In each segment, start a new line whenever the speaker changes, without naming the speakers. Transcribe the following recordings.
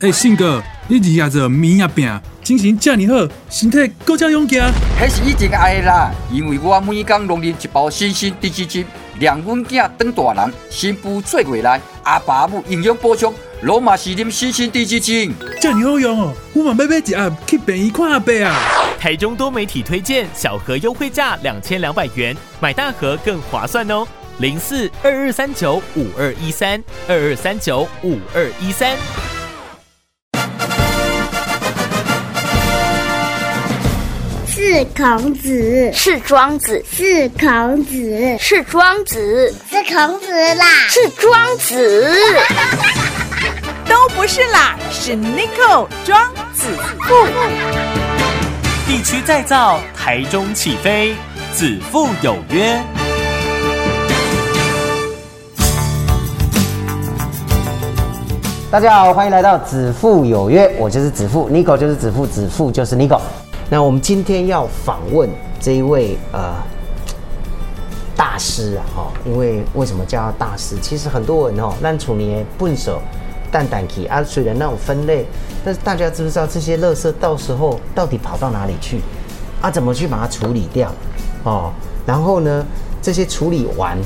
哎，信哥，你日夜做面也饼，精神这么好，身体更加勇健。
迄是以前爱的啦，因为我每天拢啉一包新鲜低脂精，让阮囝当大人，新妇做过来，阿爸母营养补充，罗马是啉新鲜低脂精。
这么好用哦，我嘛要买一盒去便宜看阿伯啊。
台中多媒体推荐，小盒优惠价两千两百元，买大盒更划算哦。零四二二三九五二一三二二三九五二一三。
是孔子，
是庄子，
是孔子，
是庄子，
是孔子啦，
是庄子，
都不是啦，是 n i c o 庄子富。
地区再造，台中起飞，子父有约。
大家好，欢迎来到子父有约，我就是子父 n i c o 就是子父，子父就是 n i c o 那我们今天要访问这一位呃大师啊，哈，因为为什么叫他大师？其实很多人哦，烂处理笨手蛋蛋皮啊，虽然那种分类，但是大家知不知道这些垃圾到时候到底跑到哪里去？啊，怎么去把它处理掉？哦，然后呢，这些处理完。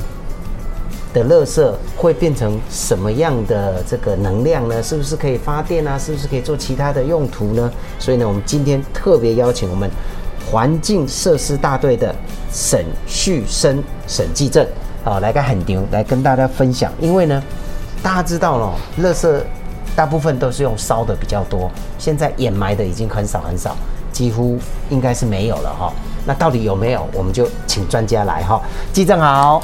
的垃圾会变成什么样的这个能量呢？是不是可以发电啊？是不是可以做其他的用途呢？所以呢，我们今天特别邀请我们环境设施大队的沈旭生沈继正啊，来个很牛来跟大家分享。因为呢，大家知道了，垃圾大部分都是用烧的比较多，现在掩埋的已经很少很少，几乎应该是没有了哈。那到底有没有？我们就请专家来哈。继正好。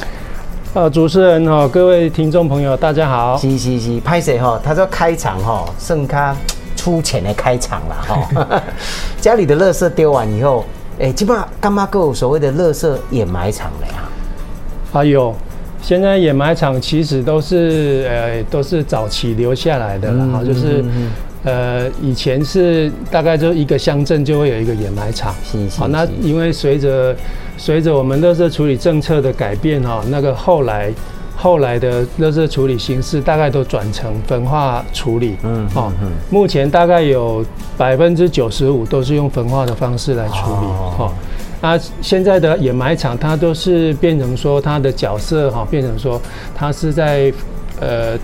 呃，主持人哈，各位听众朋友，大家好。
是是是，拍谁哈？他说开场哈，剩他出钱的开场了哈。家里的垃圾丢完以后，哎，基本上干嘛够所谓的垃圾掩埋场了呀？
啊有，现在掩埋场其实都是呃都是早期留下来的了哈，就是呃以前是大概就一个乡镇就会有一个掩埋场。好，那因为随着随着我们垃圾处理政策的改变，哈，那个后来后来的垃圾处理形式大概都转成焚化处理，嗯，哦，目前大概有百分之九十五都是用焚化的方式来处理，哈，那现在的掩埋场它都是变成说它的角色，哈，变成说它是在呃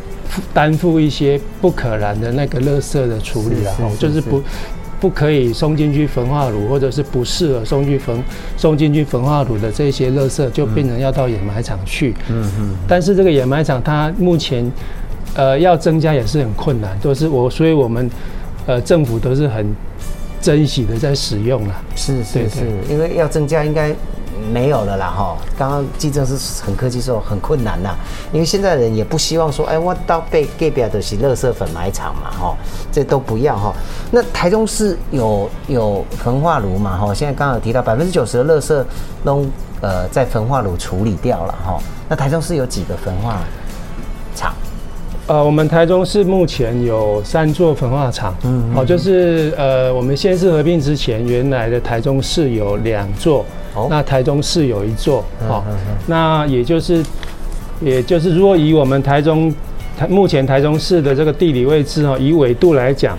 担负一些不可燃的那个垃圾的处理了，就是不。不可以送进去焚化炉，或者是不适合送去焚送进去焚化炉的这些垃圾，就变成要到掩埋场去。嗯嗯。但是这个掩埋场它目前，呃，要增加也是很困难，都是我，所以我们，呃，政府都是很珍惜的在使用了。
是是是，因为要增加应该。没有了啦哈，刚刚记者是很客气说很困难呐，因为现在人也不希望说，哎，我到被隔壁的是垃圾粉埋场嘛哈，这都不要哈。那台中市有有焚化炉嘛哈，现在刚刚有提到百分之九十的垃圾都呃在焚化炉处理掉了哈。那台中市有几个焚化厂？
呃，我们台中市目前有三座焚化厂，嗯，哦，就是呃我们县市合并之前，原来的台中市有两座。那台中市有一座，好，那也就是，也就是如果以我们台中台目前台中市的这个地理位置哈，以纬度来讲，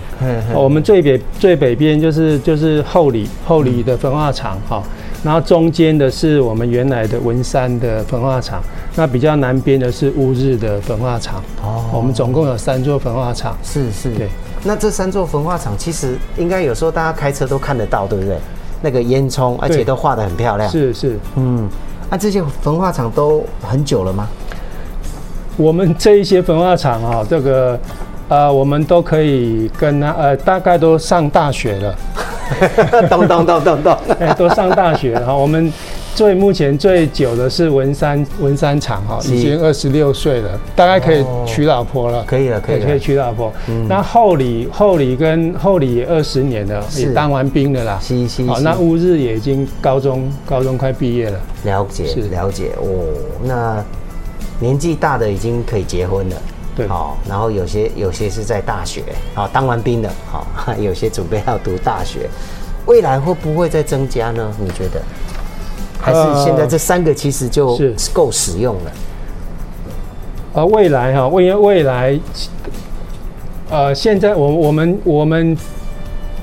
我们最北最北边就是就是后里后里的焚化厂哈，然后中间的是我们原来的文山的焚化厂，那比较南边的是乌日的焚化厂，哦，我们总共有三座焚化厂，
是是，对，那这三座焚化厂其实应该有时候大家开车都看得到，对不对？那个烟囱，而且都画的很漂亮。
是是，嗯，
那这些焚化厂都很久了吗？
我们这一些焚化厂啊，这个，呃，我们都可以跟他，呃，大概都上大学了。
咚咚咚咚咚，
都上大学了哈，我们。最目前最久的是文山文山厂哈，已经二十六岁了，大概可以娶老婆了。
可以了，可以
可以娶老婆。那后里后里跟后里也二十年了，也当完兵的啦。好，那乌日也已经高中高中快毕业了。
了解，是了解哦。那年纪大的已经可以结婚了。
对，好，
然后有些有些是在大学，好当完兵的，好 有些准备要读大学，未来会不会再增加呢？你觉得？还是现在这三个其实就够使用了。
而未来哈，未未来，呃，现在我我们我们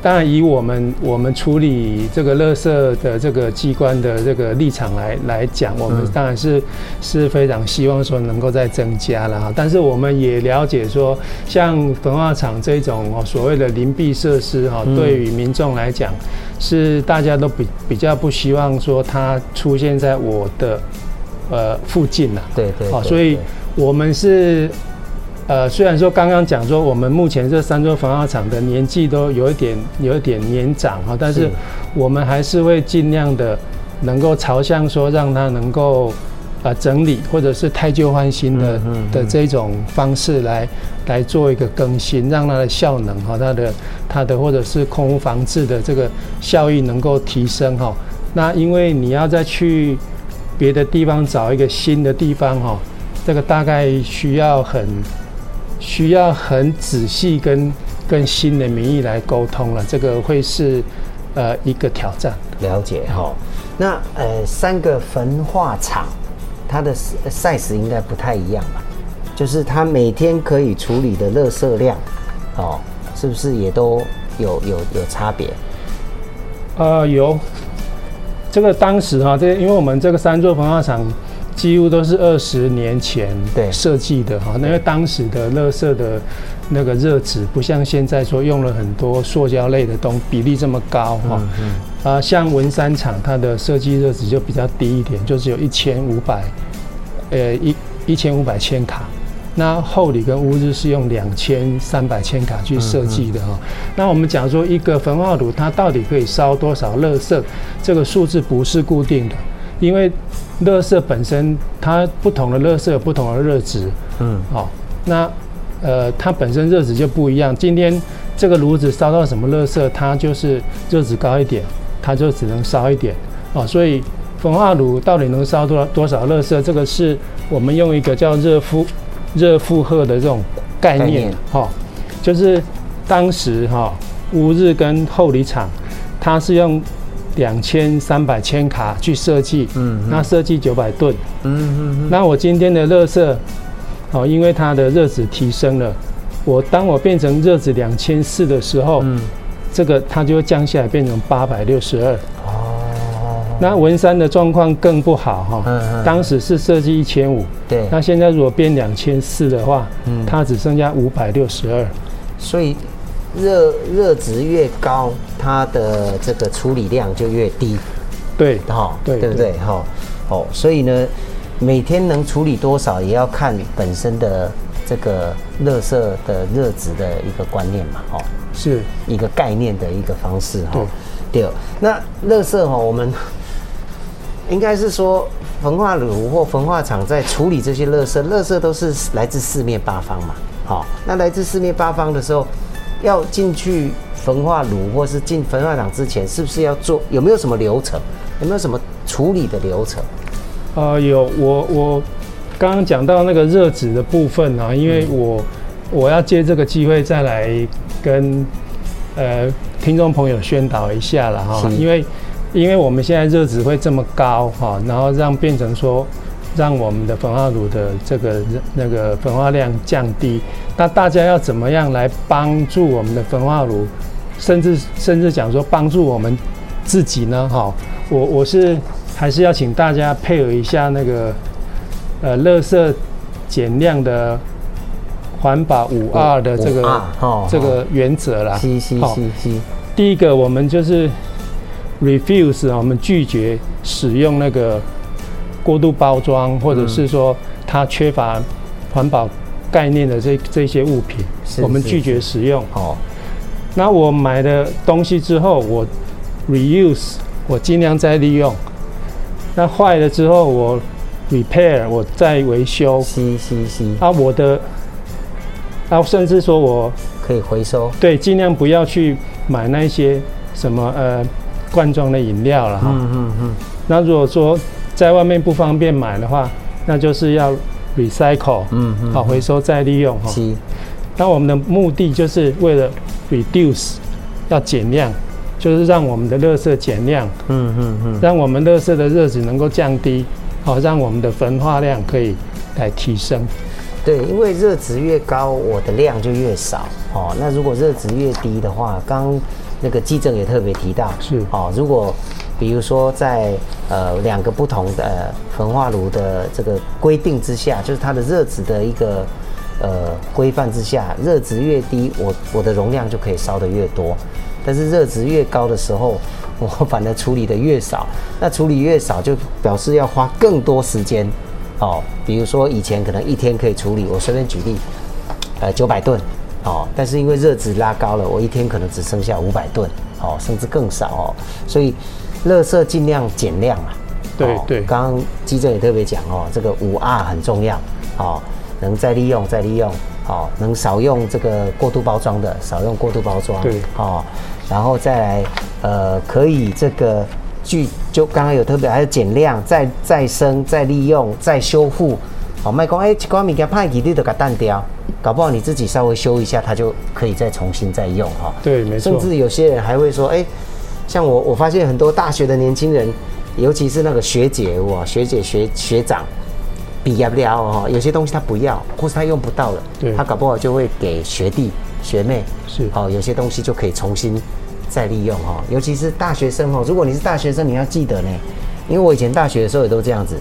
当然以我们我们处理这个垃圾的这个机关的这个立场来来讲，我们
嗯
当然是是非常希望说能够再增加了哈。但是我们也了解说，像焚化厂这种哦所谓的邻避设施哈，
嗯
对于民众来讲是大家都比比较不希望说它出现在我的呃附近呐。
对对
好，所以我们是呃，虽然说刚刚讲说我们目前这三座焚化厂的年纪都有一点有一点年长哈，但是
是
我们还是会尽量的能够朝向说让它能够呃整理或者是太旧换新的、的这种方式来来做一个更新，让它的效能哈，它的它的或者是空污防治的这个效益能够提升哈。那因为你要再去别的地方找一个新的地方哈，这个大概需要很需要很仔细跟跟新的民意来沟通了，这个会是呃一个挑战。
了解哈。那呃，三个焚化厂，它的 size 应该不太一样吧？就是它每天可以处理的垃圾量，哦，是不是也都有有有差别？
呃，有这个当时哈，这因为我们这个三座焚化厂几乎都是二十年前
对。
设计的哈，因为当时的乐色的那个热值不像现在说用了很多塑胶类的东比例这么高哈。啊，像文山厂它的设计热值就比较低一点，就只有一千五百，呃一一千五百千卡。那厚里跟乌日是用两千三百千卡去设计的哈、那我们讲说一个焚化炉它到底可以烧多少垃圾，这个数字不是固定的，因为垃圾本身它不同的垃圾有不同的热值，
嗯，
好、那呃它本身热值就不一样。今天这个炉子烧到什么垃圾，它就是热值高一点，它就只能烧一点哦。所以焚化炉到底能烧多少多少垃圾，这个是我们用一个叫热负热负荷的这种概念
概念
哈、就是当时哈、乌日跟后里厂，它是用两千三百千卡去设计，
嗯
那设计九百吨，
嗯嗯
那我今天的热色，哦，因为它的热值提升了，我当我变成热值两千四的时候，
嗯，
这个它就会降下来变成八百六十二。
哦，
那文山的状况更不好哈、
嗯嗯。
当时是设计一千五，
对，
那现在如果变两千四的话，
嗯。
它只剩下五百六十二。
所以热热值越高，它的这个处理量就越低，
对，
哈，
对
对不对？哈，哦，所以呢，每天能处理多少，也要看本身的这个热色的热值的一个观念嘛，哈，
是，
一个概念的一个方式哈
对。
对，那热色哈，我们应该是说焚化炉或焚化厂在处理这些垃圾，垃圾都是来自四面八方嘛。好，那来自四面八方的时候，要进去焚化炉或是进焚化厂之前，是不是要做？有没有什么流程？有没有什么处理的流程？
呃，有我我刚刚讲到那个热值的部分啊，因为我我要借这个机会再来跟呃听众朋友宣导一下了哈，因为因为我们现在热值会这么高哈，然后让变成说让我们的焚化炉的这个那个焚化量降低，那大家要怎么样来帮助我们的焚化炉，甚至甚至讲说帮助我们自己呢？哈，我我是还是要请大家配合一下那个呃，垃圾减量的环保五 R 的这个
5R 哦
这个原则啦。
吸吸
好
吸吸，
第一个，我们就是 refuse 啊，我们拒绝使用那个过度包装，或者是说它缺乏环保概念的这这些物品，我们拒绝使用。
哦，
那我买的东西之后，我 reuse，我尽量再利用。那坏了之后，我 repair，我再维修。啊，我的，啊，甚至说我
可以回收。
对尽量不要去买那些什么呃罐装的饮料了哈。
嗯嗯嗯，
那如果说在外面不方便买的话，那就是要 recycle，
嗯嗯
好回收再利用哈。
吸
那我们的目的就是为了 reduce，要减量，就是让我们的垃圾减量，
嗯嗯嗯，
让我们垃圾的热值能够降低，好，让我们的焚化量可以来提升。
对，因为热值越高，我的量就越少哦。那如果热值越低的话，刚那个基正也特别提到
是
哦，如果比如说在呃两个不同的呃焚化炉的这个规定之下，就是它的热值的一个呃规范之下，热值越低，我我的容量就可以烧得越多。但是热值越高的时候，我反而处理的越少。那处理越少，就表示要花更多时间。哦，比如说以前可能一天可以处理，我随便举例，呃，九百吨，哦，但是因为热值拉高了，我一天可能只剩下五百吨，哦，甚至更少哦。所以，垃圾尽量减量嘛。哦
对对
刚刚基正也特别讲哦，这个五 R 很重要，哦，能再利用再利用，哦，能少用这个过度包装的，少用过度包装，
对
哦，然后再来，呃，可以这个具就刚刚有特别还有减量、再再生、再利用、再修复，哦、卖讲哎，一款物件派去你都给它淡掉，搞不好你自己稍微修一下，它就可以再重新再用哈、
对，没错
甚。至有些人还会说，哎、像我，我发现很多大学的年轻人，尤其是那个学姐哇，学姐学学长，毕业不了哦，有些东西他不要，或是他用不到了，他搞不好就会给学弟学妹，
是。
哦，有些东西就可以重新再利用哦，尤其是大学生哦，如果你是大学生，你要记得呢，因为我以前大学的时候也都这样子，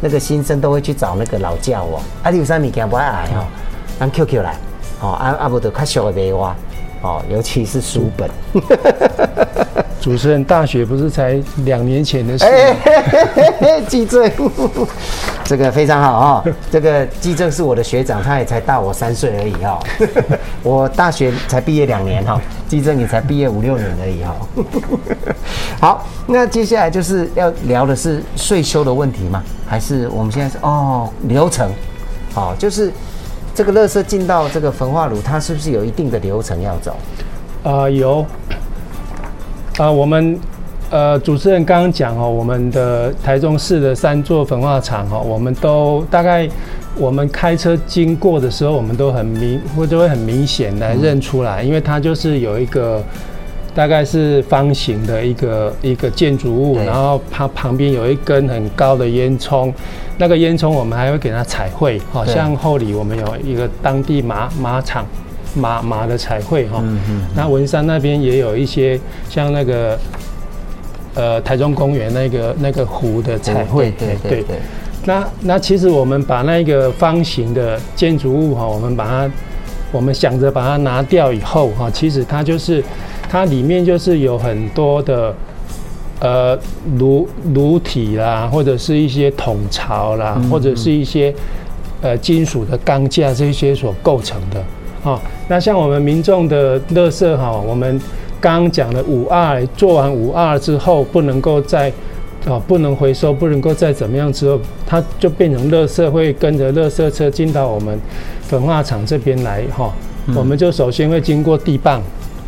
那个新生都会去找那个老教哦，啊，你有啥物件不爱来哦，让 QQ 来，哦，啊啊不得较俗的卖我，哦，尤其是书本。
主持人，大学不是才两年前的事
哎
吗？
嘿嘿嘿嘿，季正，这个非常好啊、哦！这个季正是我的学长，他也才大我三岁而已哈、哦。我大学才毕业两年哈、哦，季正也才毕业五六年而已哈、哦。好，那接下来就是要聊的是税收的问题吗？还是我们现在是哦流程？好、就是这个垃圾进到这个焚化炉，它是不是有一定的流程要走？
啊、有啊、我们呃主持人刚刚讲哦，我们的台中市的三座焚化厂哦，我们都大概我们开车经过的时候，我们都很明或者会很明显来认出来，因为它就是有一个。大概是方形的一个一个建筑物，然后它旁边有一根很高的烟囱，那个烟囱我们还会给它彩绘，好
对。
像后里我们有一个当地马马场马马的彩绘哈，那文山那边也有一些像那个呃台中公园那个那个湖的彩绘，
对对。对，
那那其实我们把那个方形的建筑物哈，我们把它，我们想着把它拿掉以后哈，其实它就是它里面就是有很多的呃炉炉体啦，或者是一些桶槽啦，或者是一些呃金属的钢架这些所构成的。哦，那像我们民众的垃圾哈，我们刚刚讲的五二做完五二之后，不能够再哦，不能回收，不能够再怎么样之后，它就变成垃圾，会跟着垃圾车进到我们焚化厂这边来哈、我们就首先会经过地磅，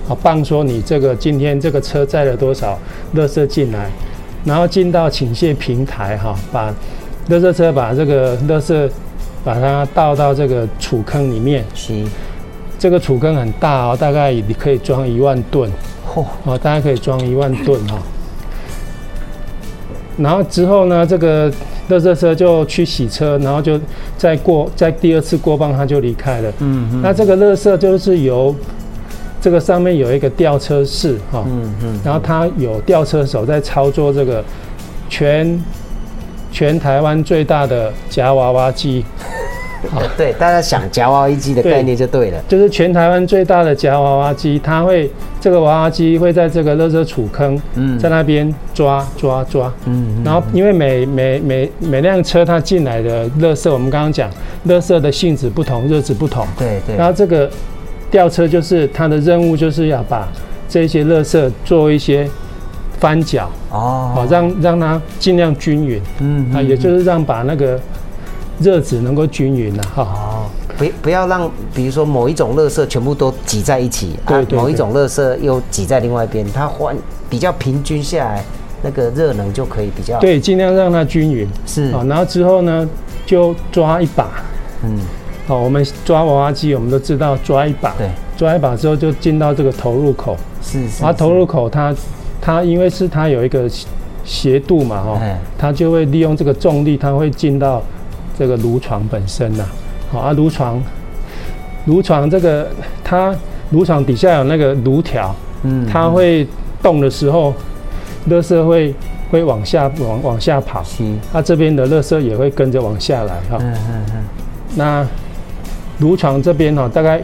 啊，磅说你这个今天这个车载了多少垃圾进来，然后进到倾卸平台哈、把垃圾车把这个垃圾把它倒到这个储坑里面，
是，
这个储坑很大哦，大概你可以装一万吨。
嚯、
哦，大概可以装一万吨哈、然后之后呢，这个垃圾车就去洗车，然后就再过再第二次过磅，它就离开了。
嗯嗯。
那这个垃圾就是由这个上面有一个吊车室哈、
嗯嗯，
然后它有吊车手在操作这个全全台湾最大的夹娃娃机，
对，大家想夹娃娃机的概念就对了。
就是全台湾最大的夹娃娃机，它会这个娃娃机会在这个垃圾储坑，
嗯。
在那边抓抓抓，
嗯
然后因为每每每每辆车它进来的垃圾，我们刚刚讲，垃圾的性质不同，热值不同，
对对。
然后这个吊车就是它的任务就是要把这些垃圾做一些翻搅，
哦
好让让它尽量均匀，
嗯
啊，也就是让把那个热值能够均匀了哈。
哦，不不要让比如说某一种垃圾全部都挤在一起，啊，
对
某一种垃圾又挤在另外一边，它换比较平均下来，那个热能就可以比较
对，尽量让它均匀。
是
好，然后之后呢，就抓一把。
嗯
好，我们抓娃娃机，我们都知道抓一把，
对，
抓一把之后就进到这个投入口，
是是
它投入口它它因为是它有一个斜度嘛，哈
哎，
它就会利用这个重力，它会进到这个炉床本身呐。好啊，炉床，炉床这个它炉床底下有那个炉条，
嗯
它会动的时候，热色会会往下往往下跑，
是，
它这边的垃圾也会跟着往下来哈。
嗯嗯嗯，
那炉床这边哈，大概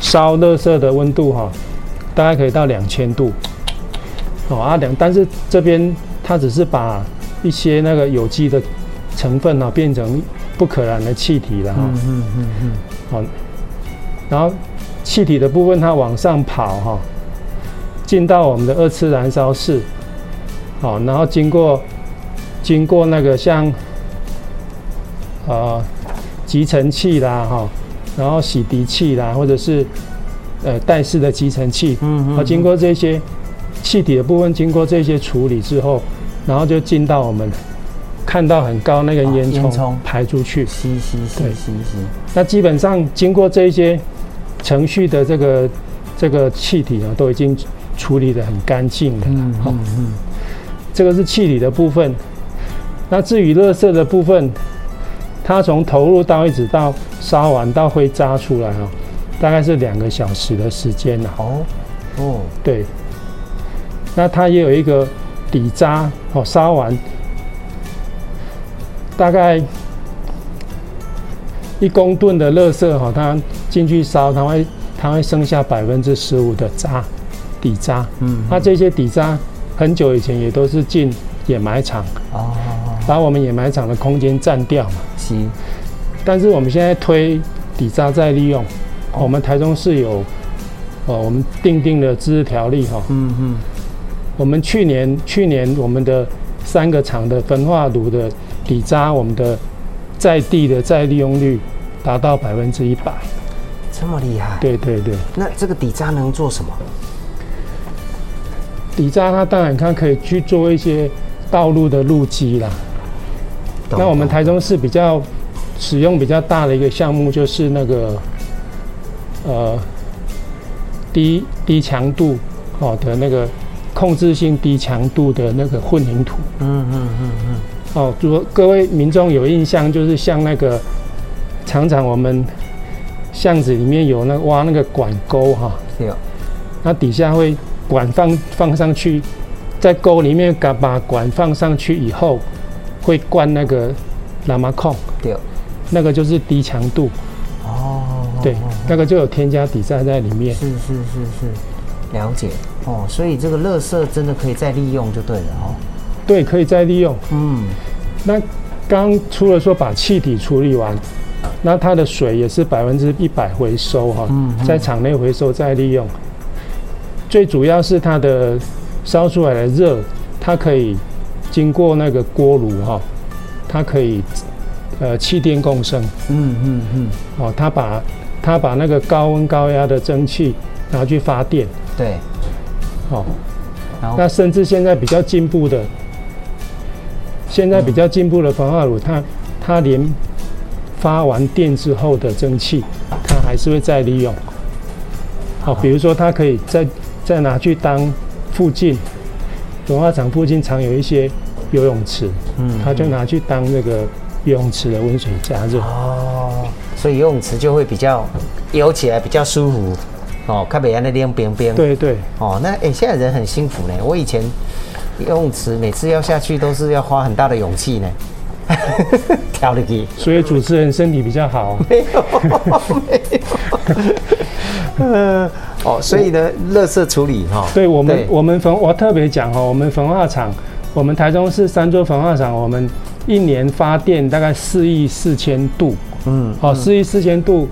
烧热色的温度哈，大概可以到两千度。哦啊两，但是这边它只是把一些那个有机的成分呢变成不可燃的气体了哈。
嗯嗯嗯嗯，
好，然后气体的部分它往上跑哈，进到我们的二次燃烧室，好，然后经过经过那个像呃集尘器啦哈，然后洗涤器啦，或者是呃带式的集尘器，
嗯
好，经过这些气体的部分经过这些处理之后，然后就进到我们看到很高那个
哦
烟囱。排出去，
吸吸吸
对。
吸吸，
那基本上经过这一些程序的这个这个气体呢，都已经处理的很干净了。
嗯、嗯嗯，
这个是气体的部分。那至于垃圾的部分，它从投入到一直到烧完到灰渣出来哦，大概是两个小时的时间呐、
哦哦，
对。那它也有一个底渣哦，烧完大概一公吨的垃圾哈，它进去烧，它会它会剩下百分之十五的渣底渣。
嗯，
那这些底渣很久以前也都是进掩埋场，
哦，
把我们掩埋场的空间占掉嘛。
是，
但是我们现在推底渣再利用，我们台中市有呃我们定定的自治条例哈，
嗯嗯，
我们去年去年我们的三个厂的焚化炉的底渣，我们的在地的再利用率达到百分之一百。
这么厉害，
对对对，
那这个底渣能做什么？
底渣它当然它可以去做一些道路的路基啦。
懂
那我们台中市比较使用比较大的一个项目就是那个呃低低强度哦的那个控制性低强度的那个混凝土。
嗯嗯嗯嗯，
哦，如果各位民众有印象，就是像那个常常我们巷子里面有那挖那个管沟哈、
有，
那底下会管放放上去，在沟里面把把管放上去以后，会灌那个喇嘛控，
对，
那个就是低强度，
哦，
对
哦，
那个就有添加底渣在里面。
是是是是，了解哦，所以这个垃圾真的可以再利用就对了哦。
对，可以再利用。
嗯，
那刚除了说把气体处理完，那它的水也是百分之一百回收哈在场内回收再利用。最主要是它的烧出来的热，它可以经过那个锅炉哈，它可以呃气电共生。
嗯嗯嗯，
哦，它把它把那个高温高压的蒸汽拿去发电。
对，
哦，那甚至现在比较进步的，现在比较进步的焚化炉，它它连发完电之后的蒸汽，它还是会再利用。好，比如说它可以再再拿去当附近焚化厂附近常有一些游泳池，
嗯
他就拿去当那个游泳池的温水加热。
哦，所以游泳池就会比较游起来比较舒服哦，看北岸那边冰冰。
对对，
哦，那哎、现在人很幸福呢。我以前游泳池每次要下去都是要花很大的勇气呢，跳进去。
所以主持人身体比较好。
没有，没有。呃，哦，所以呢，垃圾处理哈，
对我们
对，
我们焚我特别讲哈，我们焚化厂，我们台中市三座焚化厂，我们一年发电大概四亿四千度，
嗯，
哦，四亿四千度，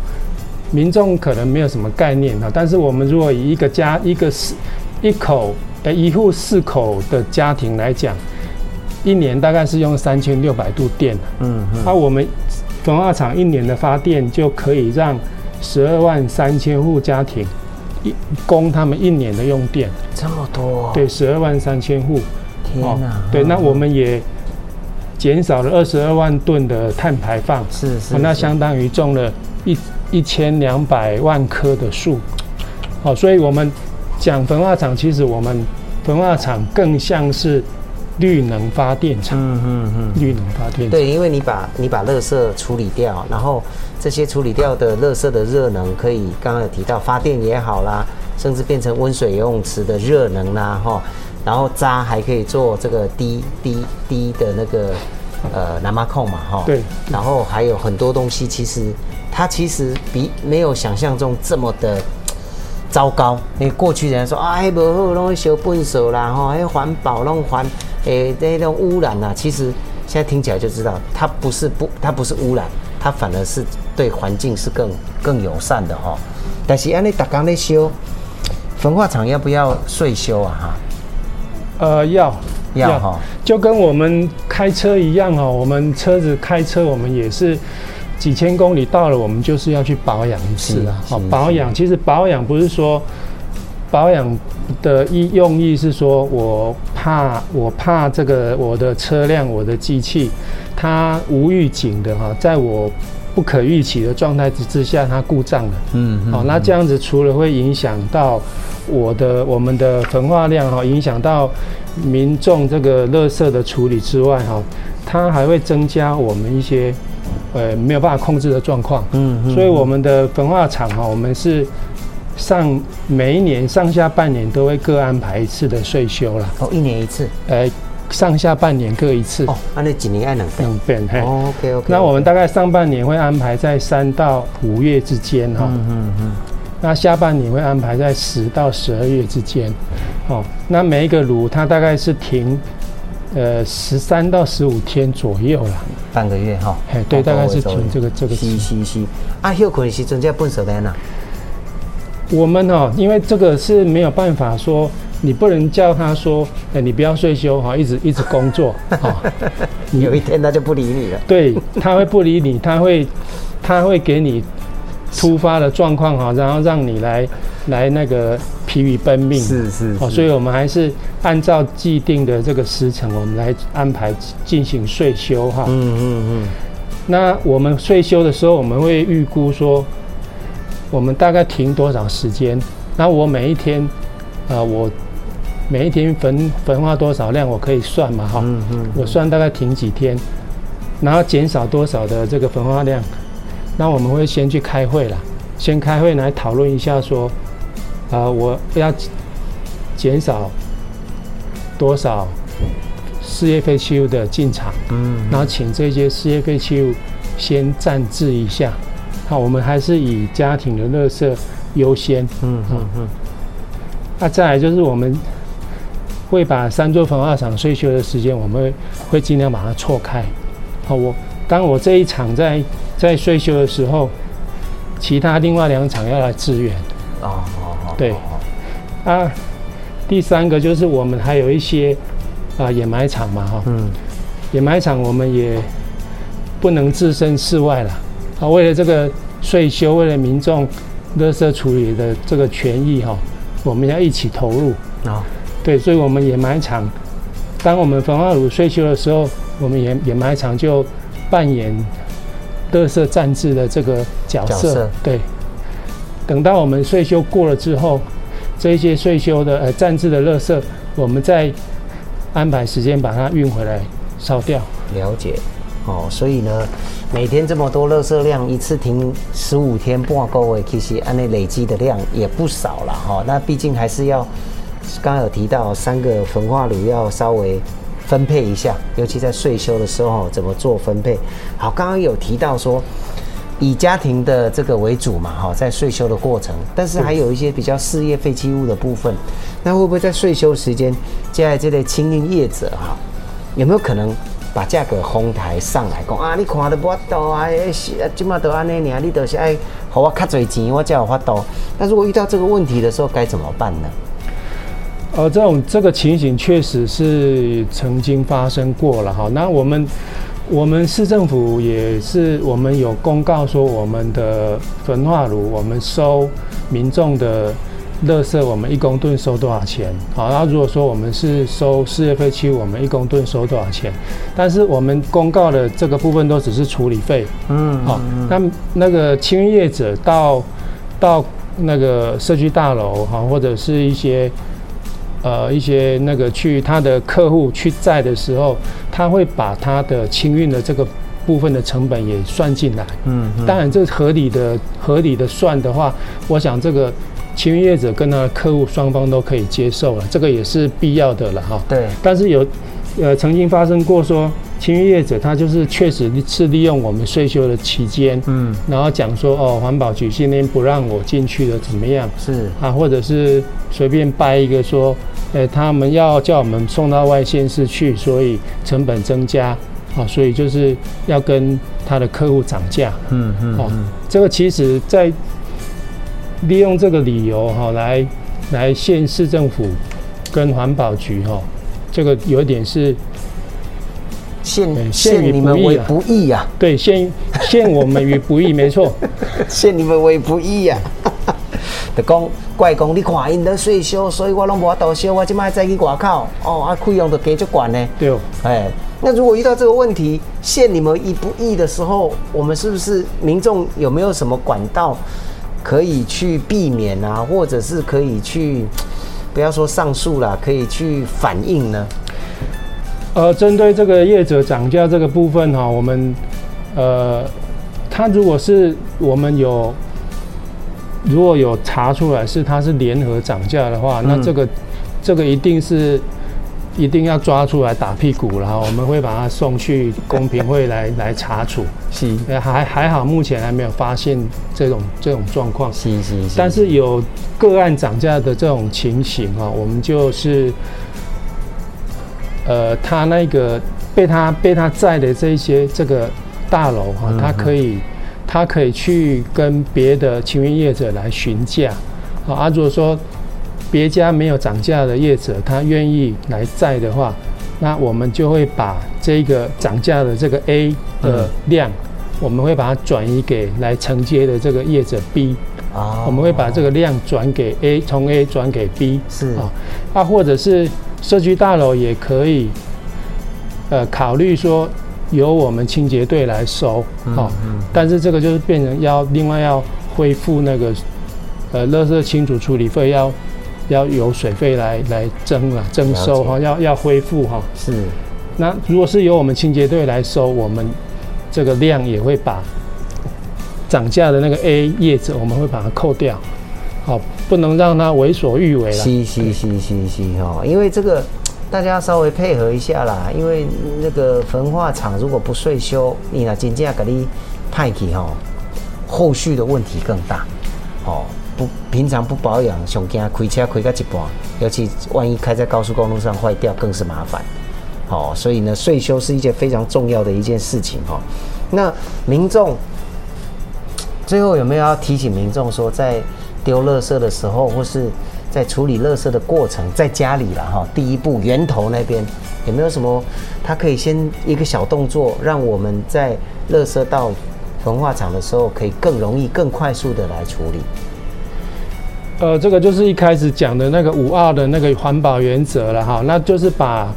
民众可能没有什么概念哈，但是我们如果以一个家一个四一口呃一户四口的家庭来讲，一年大概是用三千六百度电，
嗯嗯，
那、我们焚化厂一年的发电就可以让十二万三千户家庭一供他们一年的用电。
这么多，
对，，十二万三千户。
天哪，
对，
嗯
那我们也减少了二十二万吨的碳排放，
是是
哦，那相当于种了一一千两百万棵的树。哦，所以我们讲焚化厂，其实我们焚化厂更像是绿能发电厂，
嗯嗯嗯。
绿能发电厂。
对，因为你把你把垃圾处理掉，然后这些处理掉的垃圾的热能，可以刚刚有提到发电也好啦，甚至变成温水游泳池的热能啦，哈，然后渣还可以做这个低低低的那个呃南马控嘛，哈，
对，
然后还有很多东西，其实它其实比没有想象中这么的。糟糕！因为过去人家说啊，还不好，弄小笨手啦，吼，还环保，弄环，诶，那种污染呐。其实现在听起来就知道，它不是不，它不是污染，它反而是对环境是更更友善的哈。但是安尼打刚在修，焚化厂要不要税修啊？哈，
呃，要
要哈，
就跟我们开车一样哦，我们车子开车，我们也是。几千公里到了，我们就是要去保养一次啊！好，保养其实保养不是说保养的意用意是说我怕我怕这个我的车辆我的机器它无预警的哈，在我不可预期的状态之之下它故障了。嗯，好，那这样子除了会影响到我的我们的焚化量哈，影响到民众这个垃圾的处理之外哈，它还会增加我们一些。呃，没有办法控制的状况，嗯，所以我们的焚化厂哈，我们是上每一年上下半年都会各安排一次的税休啦。
哦，一年一次？
呃，上下半年各一次。哦，
那几年按两
两遍？嘿
，OK OK。
那我们大概上半年会安排在三到五月之间哈，嗯嗯嗯。那下半年会安排在十到十二月之间，哦，那每一个炉它大概是停。呃，十三到十五天左右啦，
半个月哈。
哎，对，大概是停这个这个。
是是是。啊，休困时阵在笨手在哪？
我们哦，因为这个是没有办法说，你不能叫他说，哎，你不要睡休哈，一直一直工作 哈。
有一天他就不理你了。
对，他会不理你，他会他会给你突发的状况哈，然后让你来来那个。疲于奔命，
是是
哦，所以我们还是按照既定的这个时程，我们来安排进行税休哈。嗯嗯嗯。那我们税休的时候，我们会预估说，我们大概停多少时间？那我每一天，啊，我每一天焚焚化多少量，我可以算嘛哈。嗯嗯。我算大概停几天，然后减少多少的这个焚化量。那我们会先去开会啦，先开会来讨论一下说。啊，我要减少多少事业废弃物的进场？嗯，然后请这些事业废弃物先暂置一下。好，我们还是以家庭的乐色优先。嗯嗯嗯。那再来就是我们会把三座焚化厂税休的时间，我们会会尽量把它错开。好，我当我这一场在在税休的时候，其他另外两场要来支援。哦。对，啊，第三个就是我们还有一些啊掩埋场嘛哈，嗯，掩埋场我们也不能置身事外了啊，为了这个税收，为了民众垃圾处理的这个权益哈，我们要一起投入啊，对，所以我们掩埋场，当我们焚化炉税休的时候，我们掩掩埋场就扮演垃圾暂置的这个角色，对。等到我们税修过了之后，这些税修的呃暂置的垃圾，我们再安排时间把它运回来烧掉。
了解，哦，所以呢，每天这么多垃圾量，一次停十五天半个月，其实按那累积的量也不少了哈。那毕竟还是要，刚刚有提到三个焚化炉要稍微分配一下，尤其在税修的时候怎么做分配。好，刚刚有提到说。以家庭的这个为主嘛，哈，在税收的过程，但是还有一些比较事业废弃物的部分，那会不会在税收时间，接下来这类清运业者哈，有没有可能把价格哄抬上来？讲啊，你看都不到啊，是啊，今嘛都安尼呢，你都是爱给我卡嘴钱，我才有法度。那如果遇到这个问题的时候，该怎么办呢？
哦，这种这个情形确实是曾经发生过了哈。那我们。我们市政府也是，我们有公告说，我们的焚化炉，我们收民众的垃圾，我们一公吨收多少钱？好，然后如果说我们是收事业废弃物，我们一公吨收多少钱？但是我们公告的这个部分都只是处理费，嗯，好，那那个清运业者到到那个社区大楼哈，或者是一些。呃一些那个去他的客户去载的时候，他会把他的清运的这个部分的成本也算进来。
嗯，嗯
当然，这合理的合理的算的话，我想这个清运业者跟他的客户双方都可以接受了，这个也是必要的了哈。
对，
但是有，呃，曾经发生过说，签约业者他就是确实是利用我们税休的期间，
嗯，
然后讲说哦，环保局今天不让我进去了，怎么样？
是，
啊，或者是随便掰一个说，呃，他们要叫我们送到外县市去，所以成本增加，啊，所以就是要跟他的客户涨价，
嗯嗯
哦，这个其实在利用这个理由哈、来来县市政府跟环保局哈、这个有一点是
陷
对
陷 你们为
不义啊
不义呀，
对陷陷我们于不义，没错，
陷你们为不义呀。就讲怪讲你看因咧税收，所以我拢无法度收，我即摆再去外口，哦啊费用都加足管呢。
对哦。
哎，那如果遇到这个问题，陷你们义不易的时候，我们是不是民众有没有什么管道可以去避免啊，或者是可以去不要说上诉啦，可以去反映呢？
呃，针对这个业者涨价这个部分哈、我们呃，他如果是我们有如果有查出来是他是联合涨价的话，那这个这个一定是一定要抓出来打屁股，然后我们会把他送去公平会来来查处。
是
呃还还好，目前还没有发现这种这种状况。
是是是，
但是有个案涨价的这种情形啊，我们就是，呃，他那个被他被他在的这一些这个大楼哈、他可以他可以去跟别的清运业者来询价，好，啊如果说别家没有涨价的业者，他愿意来载的话，那我们就会把这个涨价的这个 A 的量，我们会把它转移给来承接的这个业者 B。
啊
我们会把这个量转给 A，从 A 转给 B，
是。
啊，啊，或者是社区大楼也可以，呃，考虑说由我们清洁队来收，嗯，但是这个就是变成要另外要恢复那个，呃，垃圾清除处理费要要由水费来来征了征收哈，要要恢复哈。
是
那如果是由我们清洁队来收，我们这个量也会把涨价的那个 A 叶子，我们会把它扣掉，好，不能让它为所欲为了。
是是是是是哈，因为这个大家稍微配合一下啦，因为那个焚化厂如果不税收，你那真正给你派去吼，后续的问题更大哦。不平常不保养，上惊开车开到一半，尤其万一开在高速公路上坏掉，更是麻烦。哦，所以呢，税修是一件非常重要的一件事情哦。那民众最后有没有要提醒民众说，在丢垃圾的时候，或是在处理垃圾的过程，在家里了哈，第一步源头那边有没有什么，他可以先一个小动作，让我们在垃圾到焚化厂的时候，可以更容易、更快速的来处理。
呃，这个就是一开始讲的那个五二的那个环保原则了哈，那就是把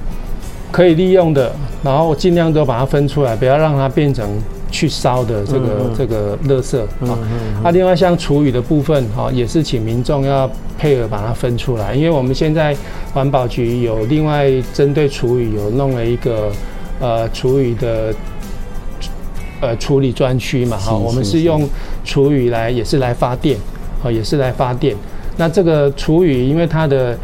可以利用的，然后尽量都把它分出来，不要让它变成去烧的这个、这个垃圾啊。啊，另外像厨余的部分哈，也是请民众要配合把它分出来，因为我们现在环保局有另外针对厨余有弄了一个呃厨余的。呃，处理专区嘛，哈，我们是用厨余来，也是来发电，哦，也是来发电。那这个厨余，因为它的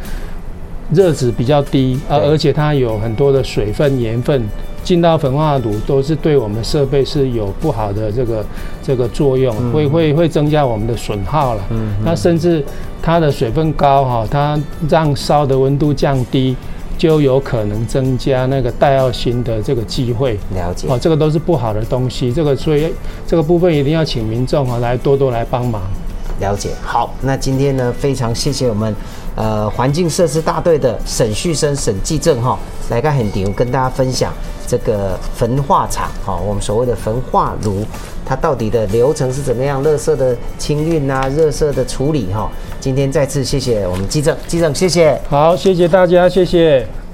热值比较低，而而且它有很多的水分、盐分进到焚化炉，都是对我们设备是有不好的这个这个作用，会会会增加我们的损耗了。嗯那甚至它的水分高哈，它让烧的温度降低。就有可能增加那个带药性的这个机会。
了解
哦，这个都是不好的东西。这个所以这个部分一定要请民众啊来多多来帮忙。
了解。好，那今天呢，非常谢谢我们呃环境设施大队的沈旭生、沈继正哈，来个很牛跟大家分享这个焚化厂哈，我们所谓的焚化炉，它到底的流程是怎么样？垃圾的清运啊，热色的处理哈。今天再次谢谢我们继正，继正谢谢。
好，谢谢大家，谢谢。